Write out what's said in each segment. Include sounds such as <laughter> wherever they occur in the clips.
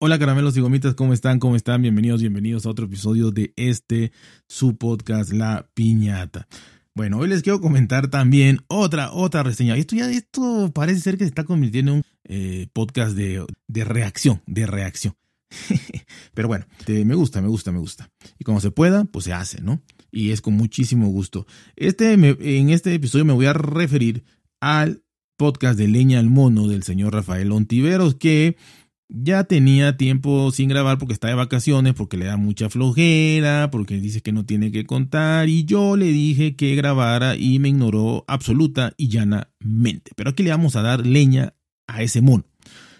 Hola caramelos y gomitas, ¿cómo están? ¿Cómo están? Bienvenidos, bienvenidos a otro episodio de este, su podcast, La Piñata. Bueno, hoy les quiero comentar también otra, otra reseña. Esto ya, esto parece ser que se está convirtiendo en un eh, podcast de, de reacción, de reacción. <laughs> Pero bueno, me gusta, me gusta, me gusta. Y como se pueda, pues se hace, ¿no? Y es con muchísimo gusto. Este, en este episodio me voy a referir al podcast de Leña al Mono del señor Rafael Ontiveros, que ya tenía tiempo sin grabar porque está de vacaciones, porque le da mucha flojera, porque dice que no tiene que contar y yo le dije que grabara y me ignoró absoluta y llanamente. Pero aquí le vamos a dar leña a ese mono.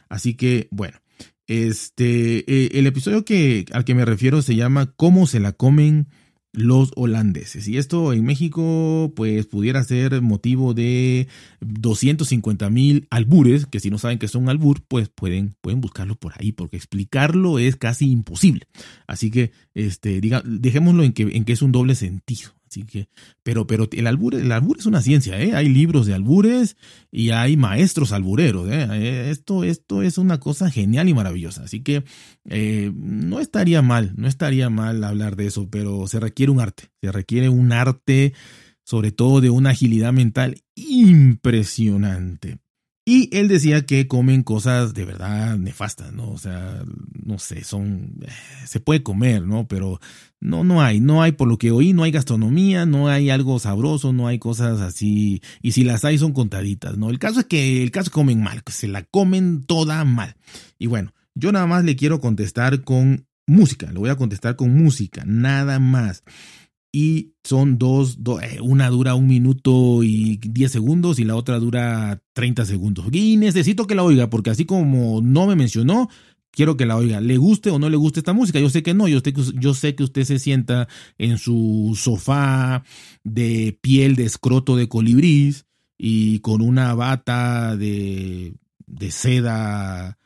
Así que bueno, este, eh, el episodio que, al que me refiero se llama ¿Cómo se la comen los holandeses. Y esto en México pues pudiera ser motivo de 250 mil albures, que si no saben que son albur, pues pueden, pueden buscarlo por ahí, porque explicarlo es casi imposible. Así que este, diga, dejémoslo en que, en que es un doble sentido. Así que, pero, pero el albur, el albur es una ciencia, ¿eh? Hay libros de albures y hay maestros albureros, ¿eh? eh esto, esto es una cosa genial y maravillosa. Así que eh, no estaría mal, no estaría mal hablar de eso, pero se requiere un arte, se requiere un arte, sobre todo de una agilidad mental impresionante. Y él decía que comen cosas de verdad nefastas, ¿no? O sea, no sé, son, eh, se puede comer, ¿no? Pero no, no hay, no hay, por lo que oí, no hay gastronomía, no hay algo sabroso, no hay cosas así, y si las hay son contaditas, ¿no? El caso es que, el caso comen mal, se la comen toda mal. Y bueno, yo nada más le quiero contestar con música, le voy a contestar con música, nada más y son dos, eh, una dura un minuto y diez segundos y la otra dura 30 segundos. Y necesito que la oiga porque así como no me mencionó, quiero que la oiga. ¿Le guste o no le guste esta música? Yo sé que no, yo sé que, yo sé que usted se sienta en su sofá de piel de escroto de colibrís y con una bata de, de seda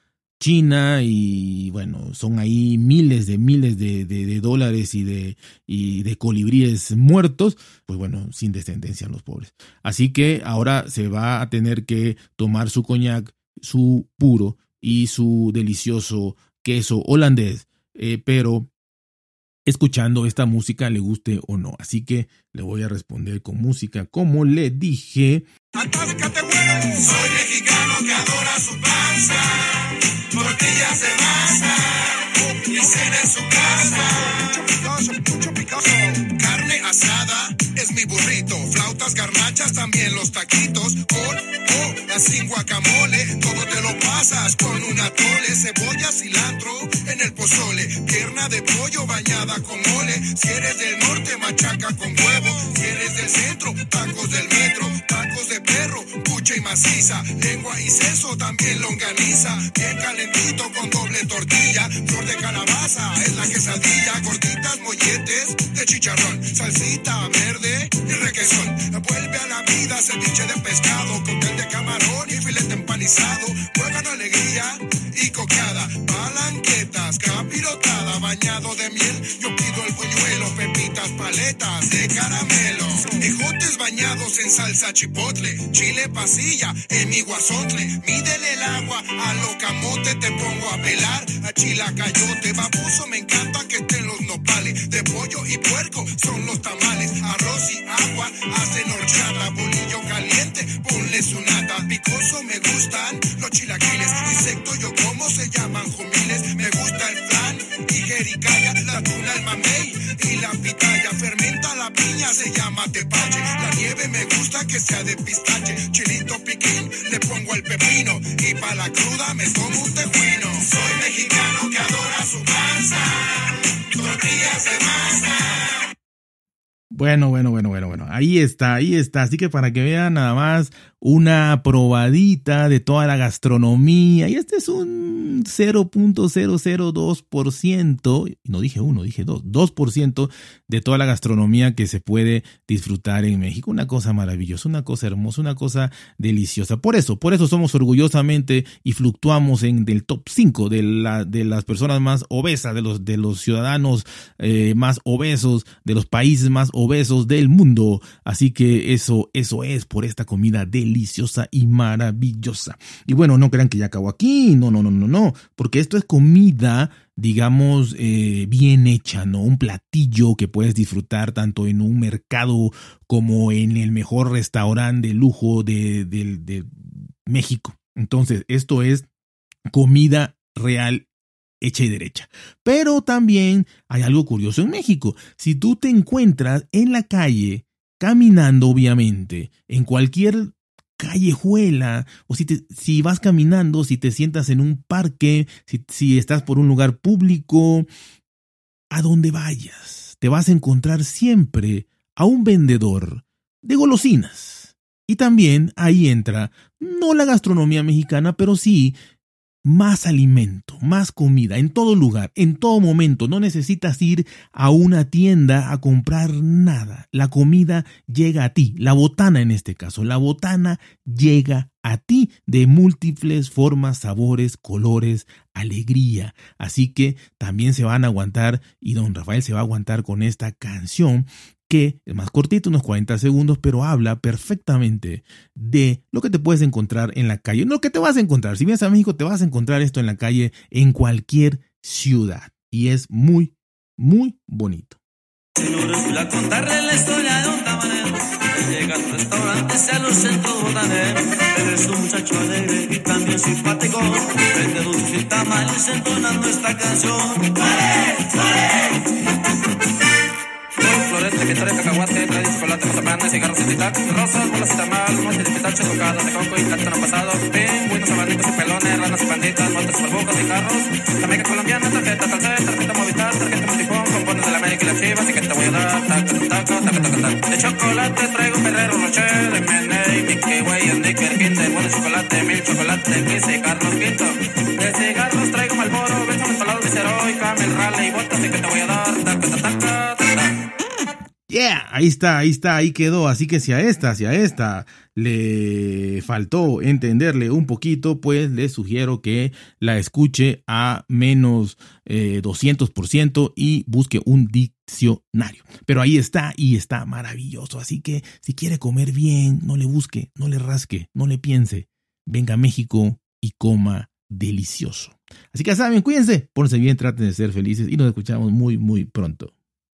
China y bueno, son ahí miles de miles de, de, dólares y de, y de colibríes muertos, pues bueno, sin descendencia los pobres. Así que ahora se va a tener que tomar su coñac, su puro y su delicioso queso holandés, eh, pero escuchando esta música le guste o no. Así que le voy a responder con música, como le dije. Soy mexicano que adora su panza tortillas de masa y cena en su casa. Carne asada es mi burrito, flautas, garnachas, también los taquitos. Con oh, sin guacamole, todo te lo pasas con una tole, cebolla, cilantro en el pozole, pierna de pollo bañada con mole. Si eres del norte, machaca con huevo. Si eres del centro, tacos del metro, tacos de perro, pucha y maciza, lengua y seso, también longaniza, bien calentito con doble tortilla, flor de calabaza, es la quesadilla, gorditas, verde y requesón. Vuelve a la vida ceviche de pescado, cóctel de camarón y filete empanizado, juegan alegría y coqueada, palanquetas, capirotada, bañado de miel, yo pido el buñuelo, pepitas, paletas de caramelo, ejotes bañados en salsa chipotle, chile pasilla en mi guasotle, mídele el agua a lo camote, te pongo a pelar, a chilacayote, baboso, me y puerco. Son los tamales, arroz y agua, hacen horchata, bolillo caliente, ponle su nata, picoso me gustan los chilaquiles, insecto yo como se llaman jumiles, me gusta el flan y la tuna, el mamey y la pitaya, fermenta la piña, se llama tepache, la nieve me gusta que sea de pistache, chilito piquín, le pongo el pepino y pa' la cruda me tomo un tejuino, soy mexicano Bueno, bueno, bueno, bueno, bueno. Ahí está, ahí está. Así que para que vean nada más una probadita de toda la gastronomía. Y este es un 0.002%, no dije uno, dije dos, 2% de toda la gastronomía que se puede disfrutar en México. Una cosa maravillosa, una cosa hermosa, una cosa deliciosa. Por eso, por eso somos orgullosamente y fluctuamos en del top 5 de, la, de las personas más obesas, de los, de los ciudadanos eh, más obesos, de los países más obesos del mundo. Así que eso, eso es por esta comida deliciosa deliciosa y maravillosa. Y bueno, no crean que ya acabó aquí, no, no, no, no, no, porque esto es comida digamos, eh, bien hecha, ¿no? Un platillo que puedes disfrutar tanto en un mercado como en el mejor restaurante de lujo de, de México. Entonces, esto es comida real hecha y derecha. Pero también hay algo curioso en México. Si tú te encuentras en la calle, caminando obviamente, en cualquier callejuela, o si, te, si vas caminando, si te sientas en un parque, si, si estás por un lugar público, a donde vayas, te vas a encontrar siempre a un vendedor de golosinas. Y también ahí entra, no la gastronomía mexicana, pero sí más alimento, más comida, en todo lugar, en todo momento. No necesitas ir a una tienda a comprar nada. La comida llega a ti, la botana en este caso, la botana llega a ti de múltiples formas, sabores, colores, alegría. Así que también se van a aguantar y don Rafael se va a aguantar con esta canción que es más cortito, unos 40 segundos, pero habla perfectamente de lo que te puedes encontrar en la calle. No lo que te vas a encontrar. Si vienes a México, te vas a encontrar esto en la calle en cualquier ciudad. Y es muy, muy bonito. Señores, voy a contarle la historia de un tabanero llega al restaurante, se los centros botaneros. Eres un muchacho alegre y también simpático. Vende dulces y tamales entonando esta canción. ¡Vale! ¡Vale! Florete, pintores, cacahuate, trae chocolate, mazapán, cigarros y titac, rosas, bolas y tamales, moches y pitachos, tocadas de coco y cartón pasado, pingüinos, abanicos y pelones, ranas y panditas, motos, barbucos y carros, jamaica colombiana, tarjeta, talcel, tarjeta movitar, tarjeta multifón, compones de la América y las chivas, y que te voy a dar, taca, taca, taca, taca, taca. De chocolate traigo Ferrero Rocher, M&A, Mickey Way, Snicker, Kinder, bueno chocolate, mil chocolate, Kiss Yeah, ahí está, ahí está, ahí quedó. Así que si a esta, si a esta le faltó entenderle un poquito, pues le sugiero que la escuche a menos eh, 200% y busque un diccionario. Pero ahí está y está maravilloso. Así que si quiere comer bien, no le busque, no le rasque, no le piense. Venga a México y coma delicioso. Así que ya saben, cuídense, pónganse bien, traten de ser felices y nos escuchamos muy, muy pronto.